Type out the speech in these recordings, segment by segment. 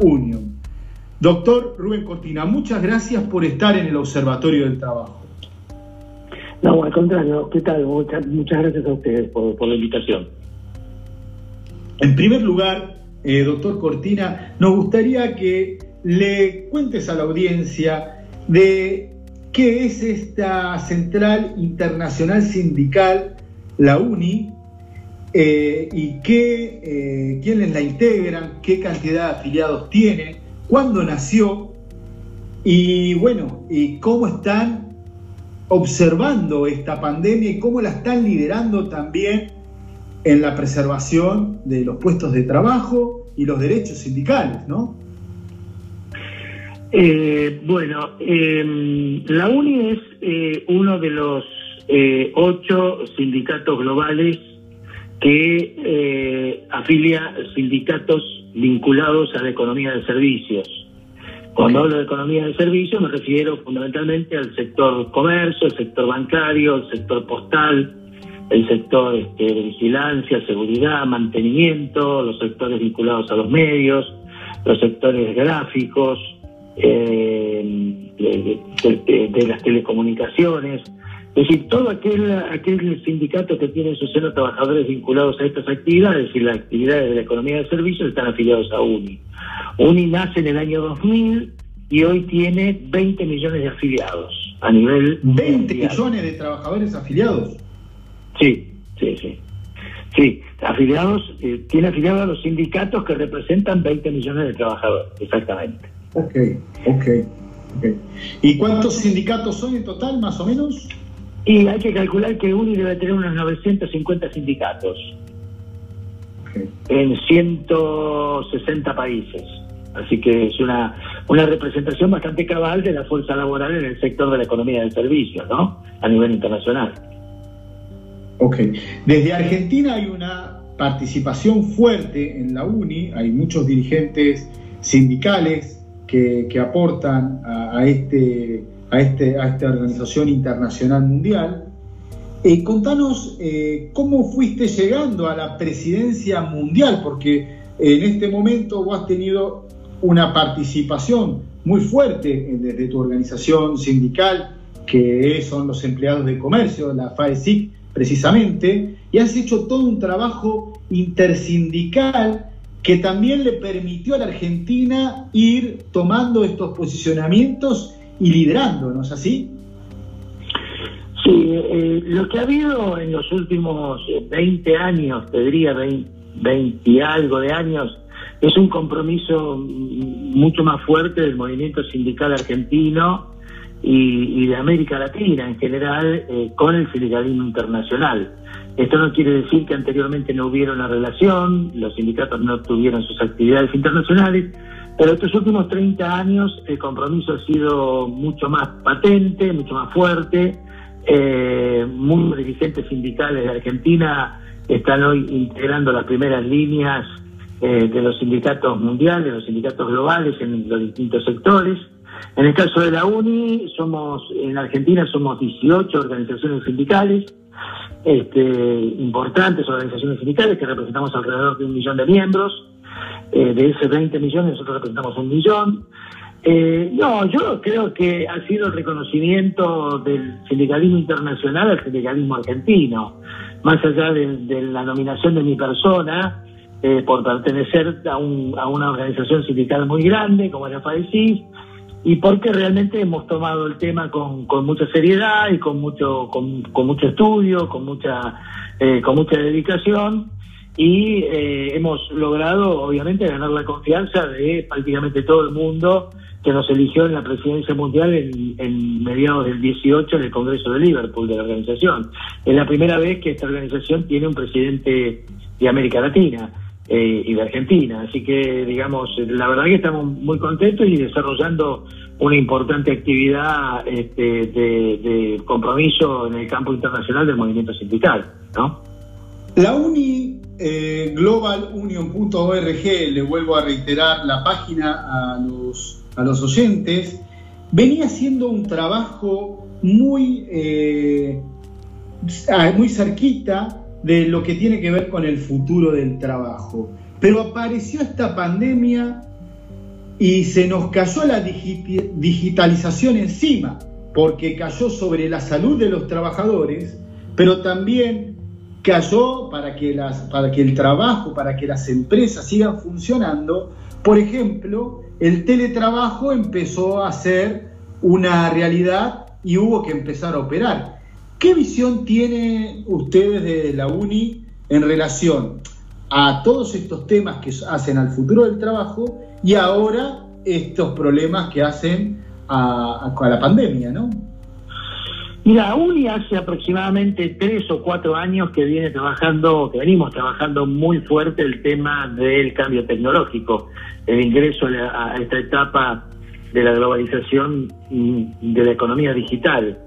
Union. Doctor Rubén Cortina, muchas gracias por estar en el Observatorio del Trabajo. No, al contrario, ¿qué tal? Muchas, gracias a ustedes por, la invitación. En primer lugar, eh, doctor Cortina, nos gustaría que le cuentes a la audiencia de qué es esta Central Internacional Sindical, la UNI, eh, y qué, eh, quiénes la integran, qué cantidad de afiliados tiene, cuándo nació y bueno, y cómo están observando esta pandemia y cómo la están liderando también en la preservación de los puestos de trabajo y los derechos sindicales, ¿no? Eh, bueno, em, la UNI es uno de los ocho sindicatos globales que afilia sindicatos vinculados a la economía de servicios. Cuando hablo de economía de servicios me refiero fundamentalmente al sector comercio, el sector bancario, el sector postal, el sector este, de vigilancia, seguridad, mantenimiento, los sectores vinculados a los medios, los sectores gráficos, eh, de, las telecomunicaciones, es decir, todo aquel, aquel sindicato que tiene en su seno trabajadores vinculados a estas actividades y las actividades de la economía de servicios están afiliados a UNI. UNI nace en el año 2000 y hoy tiene 20 millones de afiliados a nivel... 20 millones de trabajadores afiliados. Sí, sí, sí. Sí, afiliados, eh, tiene afiliados a los sindicatos que representan 20 millones de trabajadores, exactamente. Ok, ok. ¿Y cuántos sindicatos son en total, más o menos? Y hay que calcular que UNI debe tener unos 950 sindicatos en 160 países. Así que es una, una representación bastante cabal de la fuerza laboral en el sector de la economía del servicio, ¿no? A nivel internacional. Ok. Desde Argentina hay una participación fuerte en la UNI, hay muchos dirigentes sindicales que, aportan a, este, a, este, a esta organización internacional mundial. Eh, contanos eh, cómo fuiste llegando a la presidencia mundial, porque en este momento vos has tenido una participación muy fuerte desde tu organización sindical, que son los empleados de comercio, la FAESIC precisamente, y has hecho todo un trabajo intersindical que también le permitió a la Argentina ir tomando estos posicionamientos y liderando, ¿no es así? Sí, eh, lo que ha habido en los últimos 20 años, te diría 20, y algo de años, es un compromiso mucho más fuerte del movimiento sindical argentino y, de América Latina en general eh, con el sindicalismo internacional. Esto no quiere decir que anteriormente no hubiera una relación, los sindicatos no tuvieron sus actividades internacionales, pero estos últimos 30 años el compromiso ha sido mucho más patente, mucho más fuerte. Eh, muchos dirigentes sindicales de Argentina están hoy integrando las primeras líneas eh, de los sindicatos mundiales, los sindicatos globales en los distintos sectores. En el caso de la UNI, somos en Argentina somos 18 organizaciones sindicales este, importantes organizaciones sindicales que representamos alrededor de un millón de miembros. Eh, de ese 20 millones nosotros representamos un millón. Eh, no, yo creo que ha sido el reconocimiento del sindicalismo internacional al sindicalismo argentino, más allá de, la nominación de mi persona eh, por pertenecer a, a, una organización sindical muy grande como la FADECIS, y porque realmente hemos tomado el tema con, con mucha seriedad y con mucho con, con mucho estudio, con mucha eh, con mucha dedicación y eh, hemos logrado obviamente ganar la confianza de prácticamente todo el mundo que nos eligió en la presidencia mundial en, en mediados del 18 en el Congreso de Liverpool de la organización. Es la primera vez que esta organización tiene un presidente de América Latina. Eh, y de Argentina. Así que, digamos, la verdad que estamos muy contentos y desarrollando una importante actividad este, de, compromiso en el campo internacional del movimiento sindical, ¿no? La UNI, eh, globalunion.org, le vuelvo a reiterar la página a los, a los oyentes, venía haciendo un trabajo muy, eh, muy cerquita de lo que tiene que ver con el futuro del trabajo. Pero apareció esta pandemia y se nos cayó la digitalización encima, porque cayó sobre la salud de los trabajadores, pero también cayó para que, las, para que el trabajo, para que las empresas sigan funcionando. Por ejemplo, el teletrabajo empezó a ser una realidad y hubo que empezar a operar. ¿Qué visión tienen ustedes de la UNI en relación a todos estos temas que hacen al futuro del trabajo y ahora estos problemas que hacen a, a la pandemia, ¿no? Mira, UNI hace aproximadamente tres o cuatro años que viene trabajando, que venimos trabajando muy fuerte el tema del cambio tecnológico, el ingreso a, esta etapa de la globalización de la economía digital.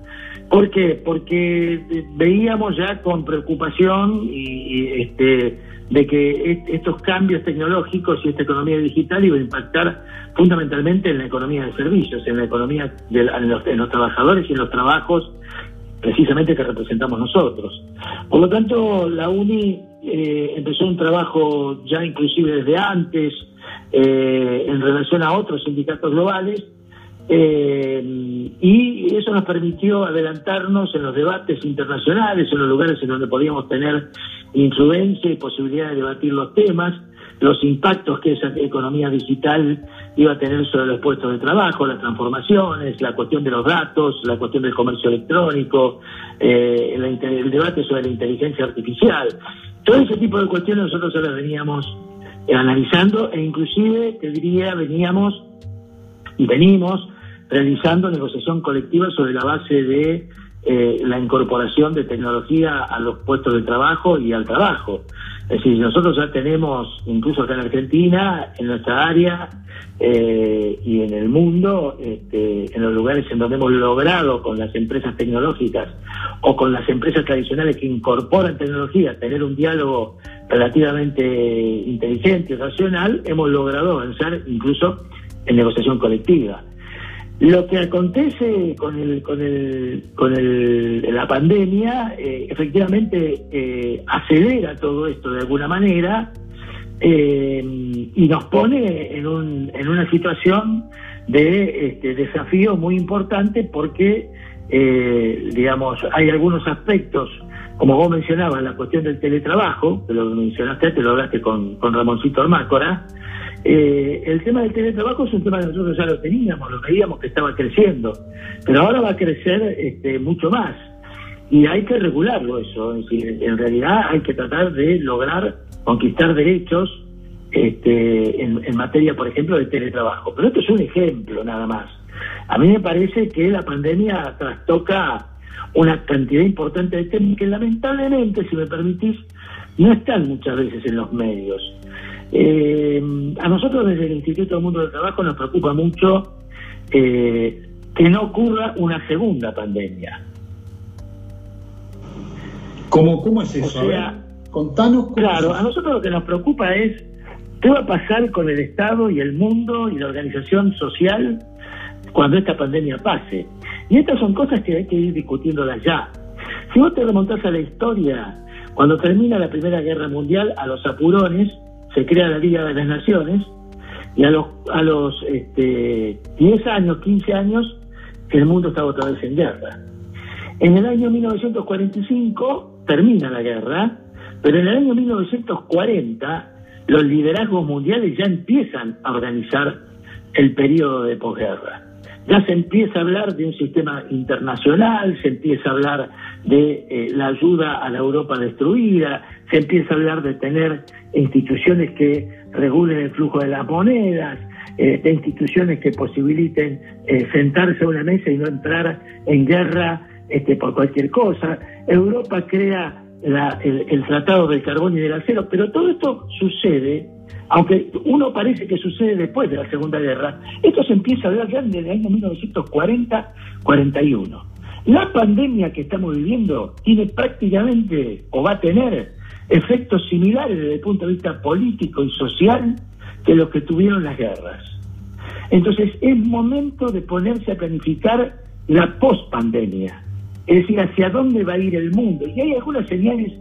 ¿Por qué? Porque veíamos ya con preocupación y, este, de que estos cambios tecnológicos y esta economía digital iban a impactar fundamentalmente en la economía de servicios, en la economía de en, los, trabajadores y en los trabajos precisamente que representamos nosotros. Por lo tanto, la UNI eh, empezó un trabajo ya inclusive desde antes eh, en relación a otros sindicatos globales eh, y eso nos permitió adelantarnos en los debates internacionales, en los lugares en donde podíamos tener influencia y posibilidad de debatir los temas los impactos que esa economía digital iba a tener sobre los puestos de trabajo, las transformaciones, la cuestión de los datos, la cuestión del comercio electrónico, eh, el, debate sobre la inteligencia artificial. Todo ese tipo de cuestiones nosotros ahora veníamos eh, analizando e inclusive, te diría, veníamos y venimos realizando negociación colectiva sobre la base de eh, la incorporación de tecnología a los puestos de trabajo y al trabajo. Es decir, nosotros ya tenemos, incluso acá en Argentina, en nuestra área eh, y en el mundo, este, en los lugares en donde hemos logrado con las empresas tecnológicas o con las empresas tradicionales que incorporan tecnología, tener un diálogo relativamente inteligente y racional, hemos logrado avanzar incluso en negociación colectiva. Lo que acontece con el, con el, con el, la pandemia, eh, efectivamente eh, acelera todo esto de alguna manera eh, y nos pone en, un, en una situación de este, desafío muy importante porque, digamos, hay algunos aspectos, como vos mencionabas, la cuestión del teletrabajo, que lo mencionaste, te lo hablaste con, Ramoncito Armácora, eh, el tema del teletrabajo es un tema que nosotros ya lo teníamos, lo veíamos que estaba creciendo, pero ahora va a crecer este, mucho más y hay que regularlo eso. en realidad hay que tratar de lograr conquistar derechos este, en, materia, por ejemplo, de teletrabajo. Pero esto es un ejemplo nada más. A mí me parece que la pandemia trastoca una cantidad importante de temas que lamentablemente, si me permitís, no están muchas veces en los medios. Eh, a nosotros desde el Instituto del Mundo del Trabajo nos preocupa mucho eh, que no ocurra una segunda pandemia. ¿Cómo, cómo es eso? contanos Claro, a nosotros lo que nos preocupa es qué va a pasar con el Estado y el mundo y la organización social cuando esta pandemia pase. Y estas son cosas que hay que ir discutiéndolas ya. Si vos te remontás a la historia, cuando termina la Primera Guerra Mundial, a los apurones, se crea la Liga de las Naciones y a los, a los este, 10 años, 15 años, el mundo estaba otra vez en guerra. En el año 1945 termina la guerra, pero en el año 1940 los liderazgos mundiales ya empiezan a organizar el periodo de posguerra. Ya se empieza a hablar de un sistema internacional, se empieza a hablar de eh, la ayuda a la Europa destruida, se empieza a hablar de tener instituciones que regulen el flujo de las monedas, eh, de instituciones que posibiliten eh, sentarse a una mesa y no entrar en guerra este, por cualquier cosa. Europa crea el, Tratado del Carbón y del Acero, pero todo esto sucede, aunque uno parece que sucede después de la Segunda Guerra, esto se empieza a ver ya desde el año 1940-41. La pandemia que estamos viviendo tiene prácticamente, o va a tener, efectos similares desde el punto de vista político y social que los que tuvieron las guerras. Entonces es momento de ponerse a planificar la pospandemia, es decir, hacia dónde va a ir el mundo. Y hay algunas señales,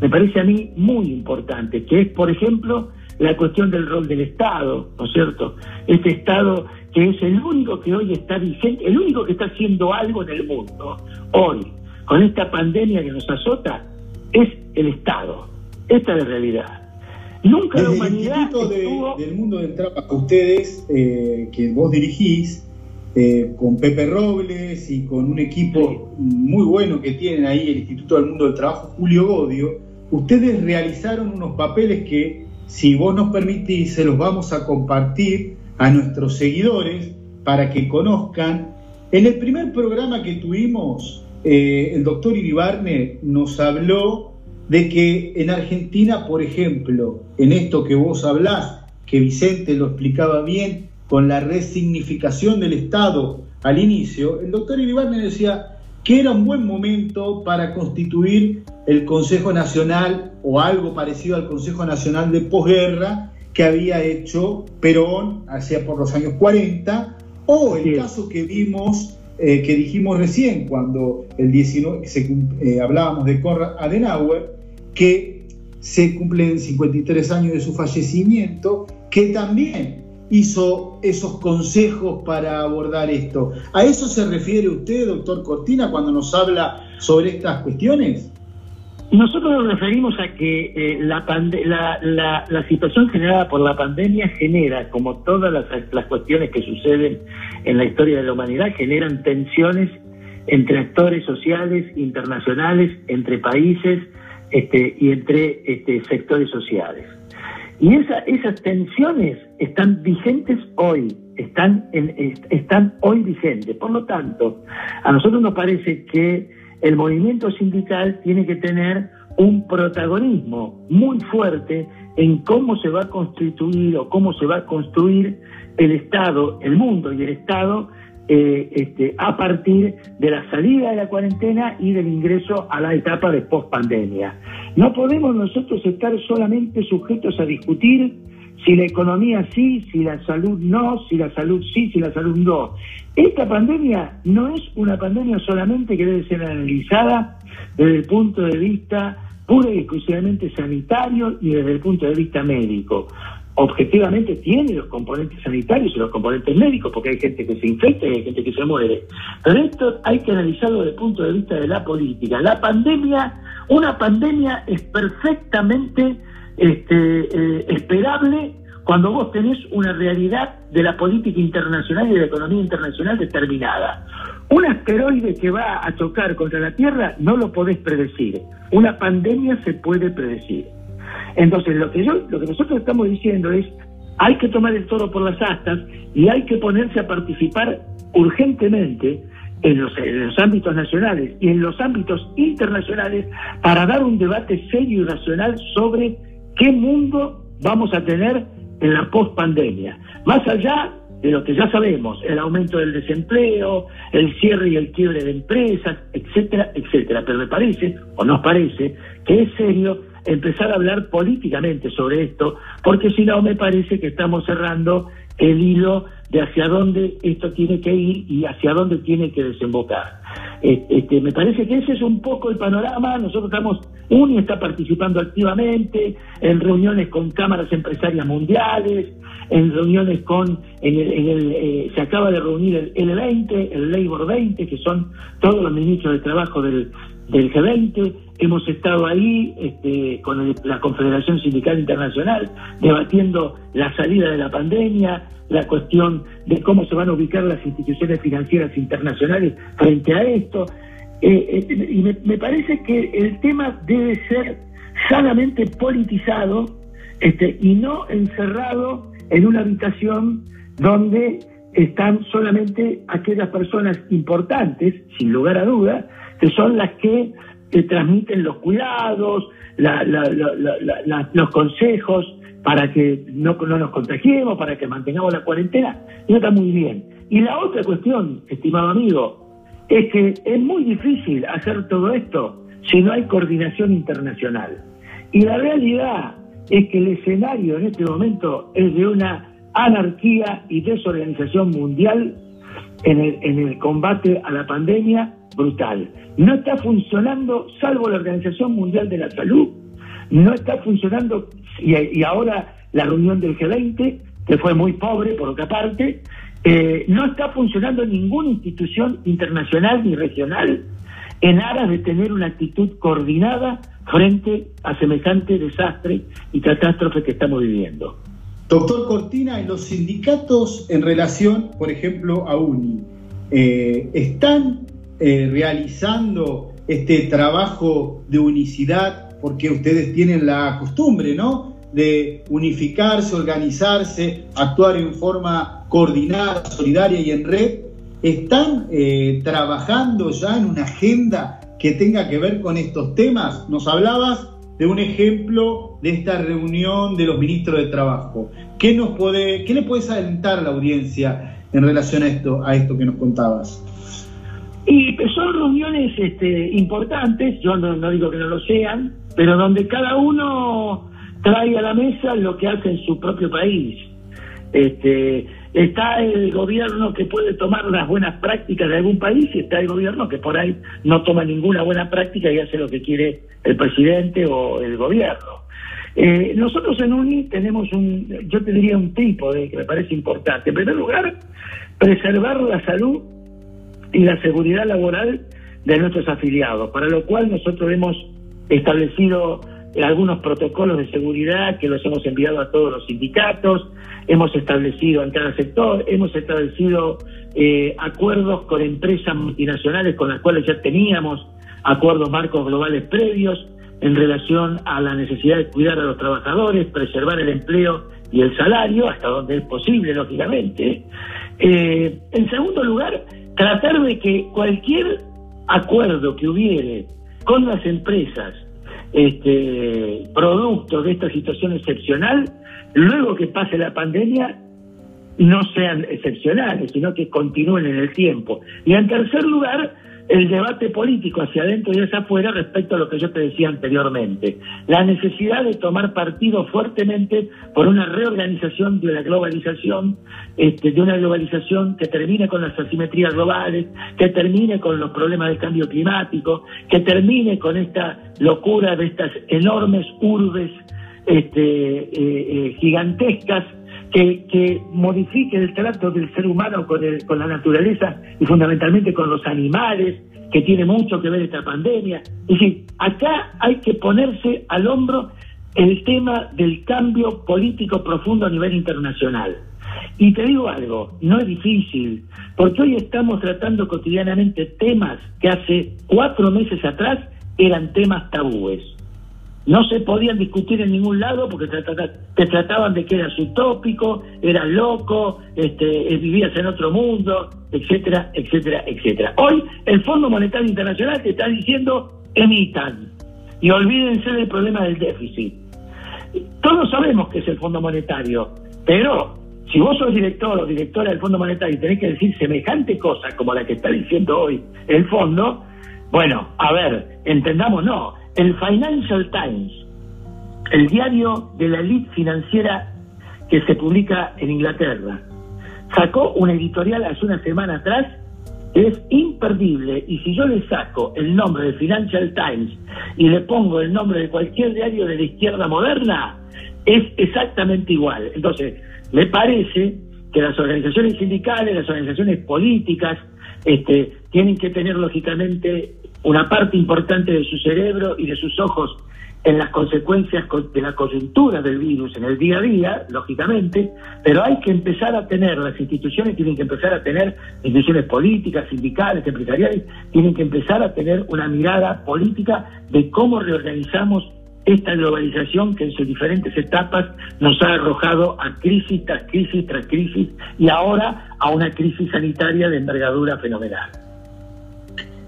me parece a mí, muy importantes, que es, por ejemplo, la cuestión del rol del Estado, ¿no es cierto? Este Estado que es el único que hoy está vigente, el único que está haciendo algo en el mundo, hoy, con esta pandemia que nos azota, es el Estado. Esta es la realidad. Nunca la humanidad. del mundo del trabajo, ustedes, eh, que vos dirigís, eh, con Pepe Robles y con un equipo muy bueno que tienen ahí, el Instituto del Mundo del Trabajo, Julio Godio, ustedes realizaron unos papeles que, si vos nos permitís, se los vamos a compartir a nuestros seguidores para que conozcan. En el primer programa que tuvimos, eh, el doctor Iribarne nos habló de que en Argentina, por ejemplo, en esto que vos hablás, que Vicente lo explicaba bien, con la resignificación del Estado al inicio, el doctor Iribarne decía que era un buen momento para constituir el Consejo Nacional o algo parecido al Consejo Nacional de posguerra que había hecho Perón hacia por los años 40, o el caso que vimos, eh, que dijimos recién, cuando el 19, eh, hablábamos de Konrad Adenauer, que se cumplen 53 años de su fallecimiento, que también hizo esos consejos para abordar esto. ¿A eso se refiere usted, doctor Cortina, cuando nos habla sobre estas cuestiones? Nosotros nos referimos a que eh, la, situación generada por la pandemia genera, como todas las, cuestiones que suceden en la historia de la humanidad, generan tensiones entre actores sociales, internacionales, entre países este, y entre este, sectores sociales. Y esas tensiones están vigentes hoy, están, están hoy vigentes. Por lo tanto, a nosotros nos parece que el movimiento sindical tiene que tener un protagonismo muy fuerte en cómo se va a constituir o cómo se va a construir el Estado, el mundo y el Estado eh, este, a partir de la salida de la cuarentena y del ingreso a la etapa de pospandemia. No podemos nosotros estar solamente sujetos a discutir si la economía sí, si la salud no, si la salud sí, si la salud no. Esta pandemia no es una pandemia solamente que debe ser analizada desde el punto de vista pura y exclusivamente sanitario y desde el punto de vista médico. Objetivamente tiene los componentes sanitarios y los componentes médicos, porque hay gente que se infecta y hay gente que se muere. Pero esto hay que analizarlo desde el punto de vista de la política. La pandemia una pandemia es perfectamente este, eh, esperable cuando vos tenés una realidad de la política internacional y de la economía internacional determinada. Un asteroide que va a chocar contra la Tierra no lo podés predecir. Una pandemia se puede predecir. Entonces, lo que, yo, lo que nosotros estamos diciendo es, hay que tomar el toro por las astas y hay que ponerse a participar urgentemente en los, ámbitos nacionales y en los ámbitos internacionales para dar un debate serio y racional sobre qué mundo vamos a tener en la post-pandemia. Más allá de lo que ya sabemos, el aumento del desempleo, el cierre y el quiebre de empresas, etcétera, etcétera. Pero me parece, o nos parece, que es serio empezar a hablar políticamente sobre esto, porque si no me parece que estamos cerrando el hilo de hacia dónde esto tiene que ir y hacia dónde tiene que desembocar. Este, me parece que ese es un poco el panorama. Nosotros estamos, UNI está participando activamente en reuniones con cámaras empresarias mundiales, en reuniones con, en el, eh, se acaba de reunir el L20, el Labor 20, que son todos los ministros de trabajo del, del G20, hemos estado ahí este, con la Confederación Sindical Internacional debatiendo la salida de la pandemia, la cuestión de cómo se van a ubicar las instituciones financieras internacionales frente a esto. Eh, eh, y me, parece que el tema debe ser sanamente politizado este, y no encerrado en una habitación donde están solamente aquellas personas importantes, sin lugar a duda, que son las que transmiten los cuidados, los consejos para que no, no nos contagiemos, para que mantengamos la cuarentena, y está muy bien. Y la otra cuestión, estimado amigo, es que es muy difícil hacer todo esto si no hay coordinación internacional. Y la realidad es que el escenario en este momento es de una anarquía y desorganización mundial en el, en el combate a la pandemia brutal. No está funcionando, salvo la Organización Mundial de la Salud, no está funcionando, y, ahora la reunión del G20, que fue muy pobre por otra parte, eh, no está funcionando ninguna institución internacional ni regional en aras de tener una actitud coordinada frente a semejante desastre y catástrofe que estamos viviendo. Doctor Cortina, ¿y los sindicatos en relación, por ejemplo, a UNI, eh, están eh, realizando este trabajo de unicidad porque ustedes tienen la costumbre, ¿no? De unificarse, organizarse, actuar en forma coordinada, solidaria y en red. ¿Están eh, trabajando ya en una agenda que tenga que ver con estos temas? Nos hablabas de un ejemplo de esta reunión de los ministros de Trabajo. ¿Qué, nos puede, qué le puedes alentar a la audiencia en relación a esto, a esto que nos contabas? Y son reuniones este, importantes, yo no, digo que no lo sean, pero donde cada uno trae a la mesa lo que hace en su propio país. Este, está el gobierno que puede tomar las buenas prácticas de algún país y está el gobierno que por ahí no toma ninguna buena práctica y hace lo que quiere el presidente o el gobierno. Eh, nosotros en UNI tenemos un, yo te diría un tipo de que me parece importante. En primer lugar, preservar la salud y la seguridad laboral de nuestros afiliados, para lo cual nosotros hemos establecido algunos protocolos de seguridad que los hemos enviado a todos los sindicatos, hemos establecido en cada sector, hemos establecido eh, acuerdos con empresas multinacionales con las cuales ya teníamos acuerdos marcos globales previos en relación a la necesidad de cuidar a los trabajadores, preservar el empleo y el salario, hasta donde es posible, lógicamente. Eh, en segundo lugar, tratar de que cualquier acuerdo que hubiere con las empresas este, producto de esta situación excepcional, luego que pase la pandemia, no sean excepcionales, sino que continúen en el tiempo. Y en tercer lugar, el debate político hacia adentro y hacia afuera respecto a lo que yo te decía anteriormente. La necesidad de tomar partido fuertemente por una reorganización de la globalización, este, de una globalización que termine con las asimetrías globales, que termine con los problemas del cambio climático, que termine con esta locura de estas enormes urbes este, eh, eh, gigantescas que, modifique el trato del ser humano con, con la naturaleza y fundamentalmente con los animales, que tiene mucho que ver esta pandemia. Es decir, acá hay que ponerse al hombro el tema del cambio político profundo a nivel internacional. Y te digo algo, no es difícil, porque hoy estamos tratando cotidianamente temas que hace cuatro meses atrás eran temas tabúes no se podían discutir en ningún lado porque te, trataban de que eras utópico, eras loco, este, eh, vivías en otro mundo, etcétera, etcétera, etcétera. Hoy el Fondo Monetario Internacional te está diciendo emitan y olvídense del problema del déficit. Todos sabemos que es el Fondo Monetario, pero si vos sos director o directora del Fondo Monetario y tenés que decir semejante cosa como la que está diciendo hoy el fondo, bueno, a ver, entendamos, no el Financial Times, el diario de la elite financiera que se publica en Inglaterra, sacó un editorial hace una semana atrás que es imperdible y si yo le saco el nombre de Financial Times y le pongo el nombre de cualquier diario de la izquierda moderna, es exactamente igual. Entonces, me parece que las organizaciones sindicales, las organizaciones políticas, este, tienen que tener lógicamente una parte importante de su cerebro y de sus ojos en las consecuencias de la coyuntura del virus en el día a día, lógicamente, pero hay que empezar a tener, las instituciones tienen que empezar a tener, instituciones políticas, sindicales, empresariales, tienen que empezar a tener una mirada política de cómo reorganizamos esta globalización que en sus diferentes etapas nos ha arrojado a crisis tras crisis tras crisis y ahora a una crisis sanitaria de envergadura fenomenal.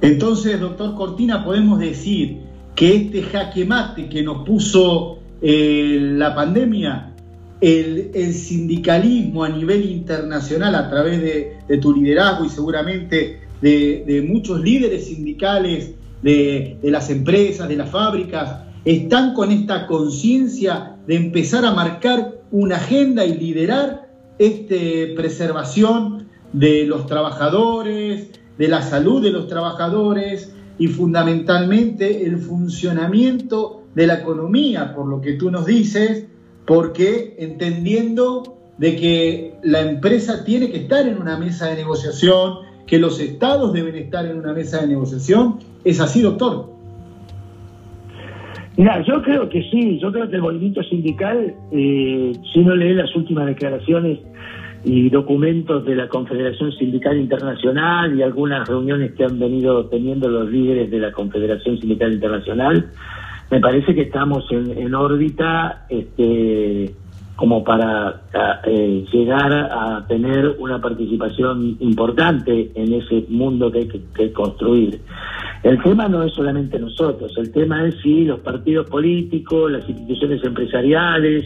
Entonces, doctor Cortina, podemos decir que este jaque mate que nos puso eh, la pandemia, el, sindicalismo a nivel internacional a través de, tu liderazgo y seguramente de, muchos líderes sindicales de, de las empresas, de las fábricas, están con esta conciencia de empezar a marcar una agenda y liderar esta preservación de los trabajadores, de la salud de los trabajadores y fundamentalmente el funcionamiento de la economía, por lo que tú nos dices, porque entendiendo de que la empresa tiene que estar en una mesa de negociación, que los estados deben estar en una mesa de negociación. ¿Es así, doctor? Mira, yo creo que sí, yo creo que el movimiento sindical, eh, si uno lee las últimas declaraciones y documentos de la Confederación Sindical Internacional y algunas reuniones que han venido teniendo los líderes de la Confederación Sindical Internacional, me parece que estamos en, órbita este, como para eh, llegar a tener una participación importante en ese mundo que hay que, construir. El tema no es solamente nosotros, el tema es si los partidos políticos, las instituciones empresariales,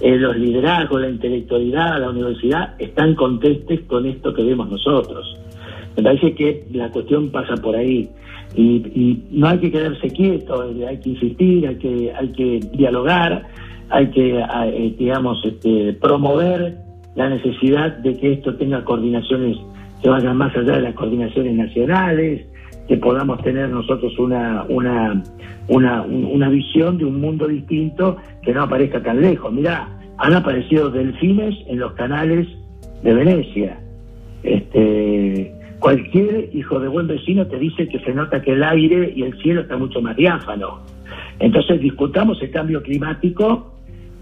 eh, los liderazgos, la intelectualidad, la universidad están contestes con esto que vemos nosotros. Me parece que la cuestión pasa por ahí. Y, no hay que quedarse quieto, eh, hay que insistir, hay que, hay que dialogar, hay que, eh, digamos, este, promover la necesidad de que esto tenga coordinaciones que vayan más allá de las coordinaciones nacionales, que podamos tener nosotros una, una, una, una visión de un mundo distinto que no aparezca tan lejos. Mirá, han aparecido delfines en los canales de Venecia. Este, Cualquier hijo de buen vecino te dice que se nota que el aire y el cielo está mucho más diáfano. Entonces discutamos el cambio climático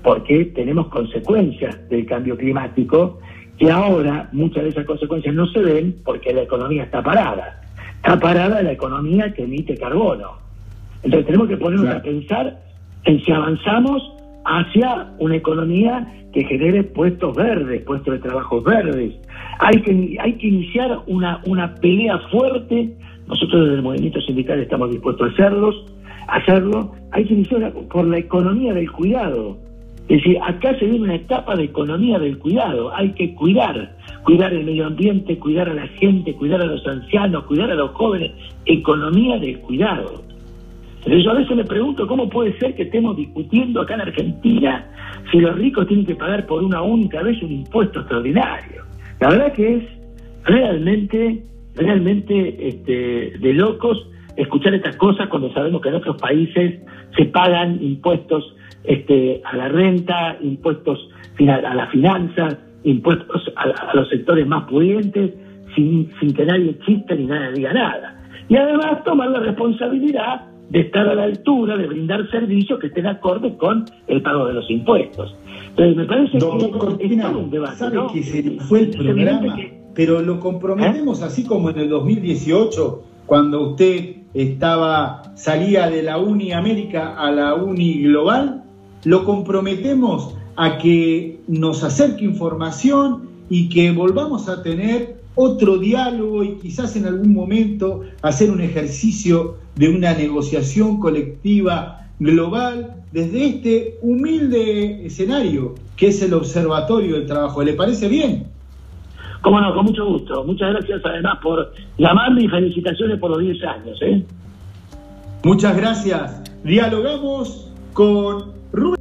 porque tenemos consecuencias del cambio climático que ahora muchas de esas consecuencias no se ven porque la economía está parada. Está parada la economía que emite carbono. Entonces tenemos que ponernos a pensar en si avanzamos hacia una economía que genere puestos verdes, puestos de trabajo verdes. Hay que, hay que iniciar una, una pelea fuerte. Nosotros desde el movimiento sindical estamos dispuestos a hacerlos, hacerlo. Hay que iniciar por la economía del cuidado. Es decir, acá se viene una etapa de economía del cuidado. Hay que cuidar, cuidar el medio ambiente, cuidar a la gente, cuidar a los ancianos, cuidar a los jóvenes. Economía del cuidado. Entonces yo a veces me pregunto cómo puede ser que estemos discutiendo acá en Argentina si los ricos tienen que pagar por una única vez un impuesto extraordinario. La verdad que es realmente, realmente este, de locos escuchar estas cosas cuando sabemos que en otros países se pagan impuestos este, a la renta, impuestos a las finanzas, impuestos a, los sectores más pudientes, sin, sin que nadie exista ni nadie diga nada. Y además tomar la responsabilidad de estar a la altura, de brindar servicios que estén acordes con el pago de los impuestos. Entonces, me parece que es un debate. Sabe que se fue el programa, pero lo comprometemos ¿Eh? así como en el 2018, cuando usted estaba salía de la Uni América a la Uni Global, lo comprometemos a que nos acerque información y que volvamos a tener otro diálogo y quizás en algún momento hacer un ejercicio de una negociación colectiva global desde este humilde escenario que es el Observatorio del Trabajo. ¿Le parece bien? Cómo no, con mucho gusto. Muchas gracias además por llamarme y felicitaciones por los 10 años. ¿eh? Muchas gracias. Dialogamos con Ру...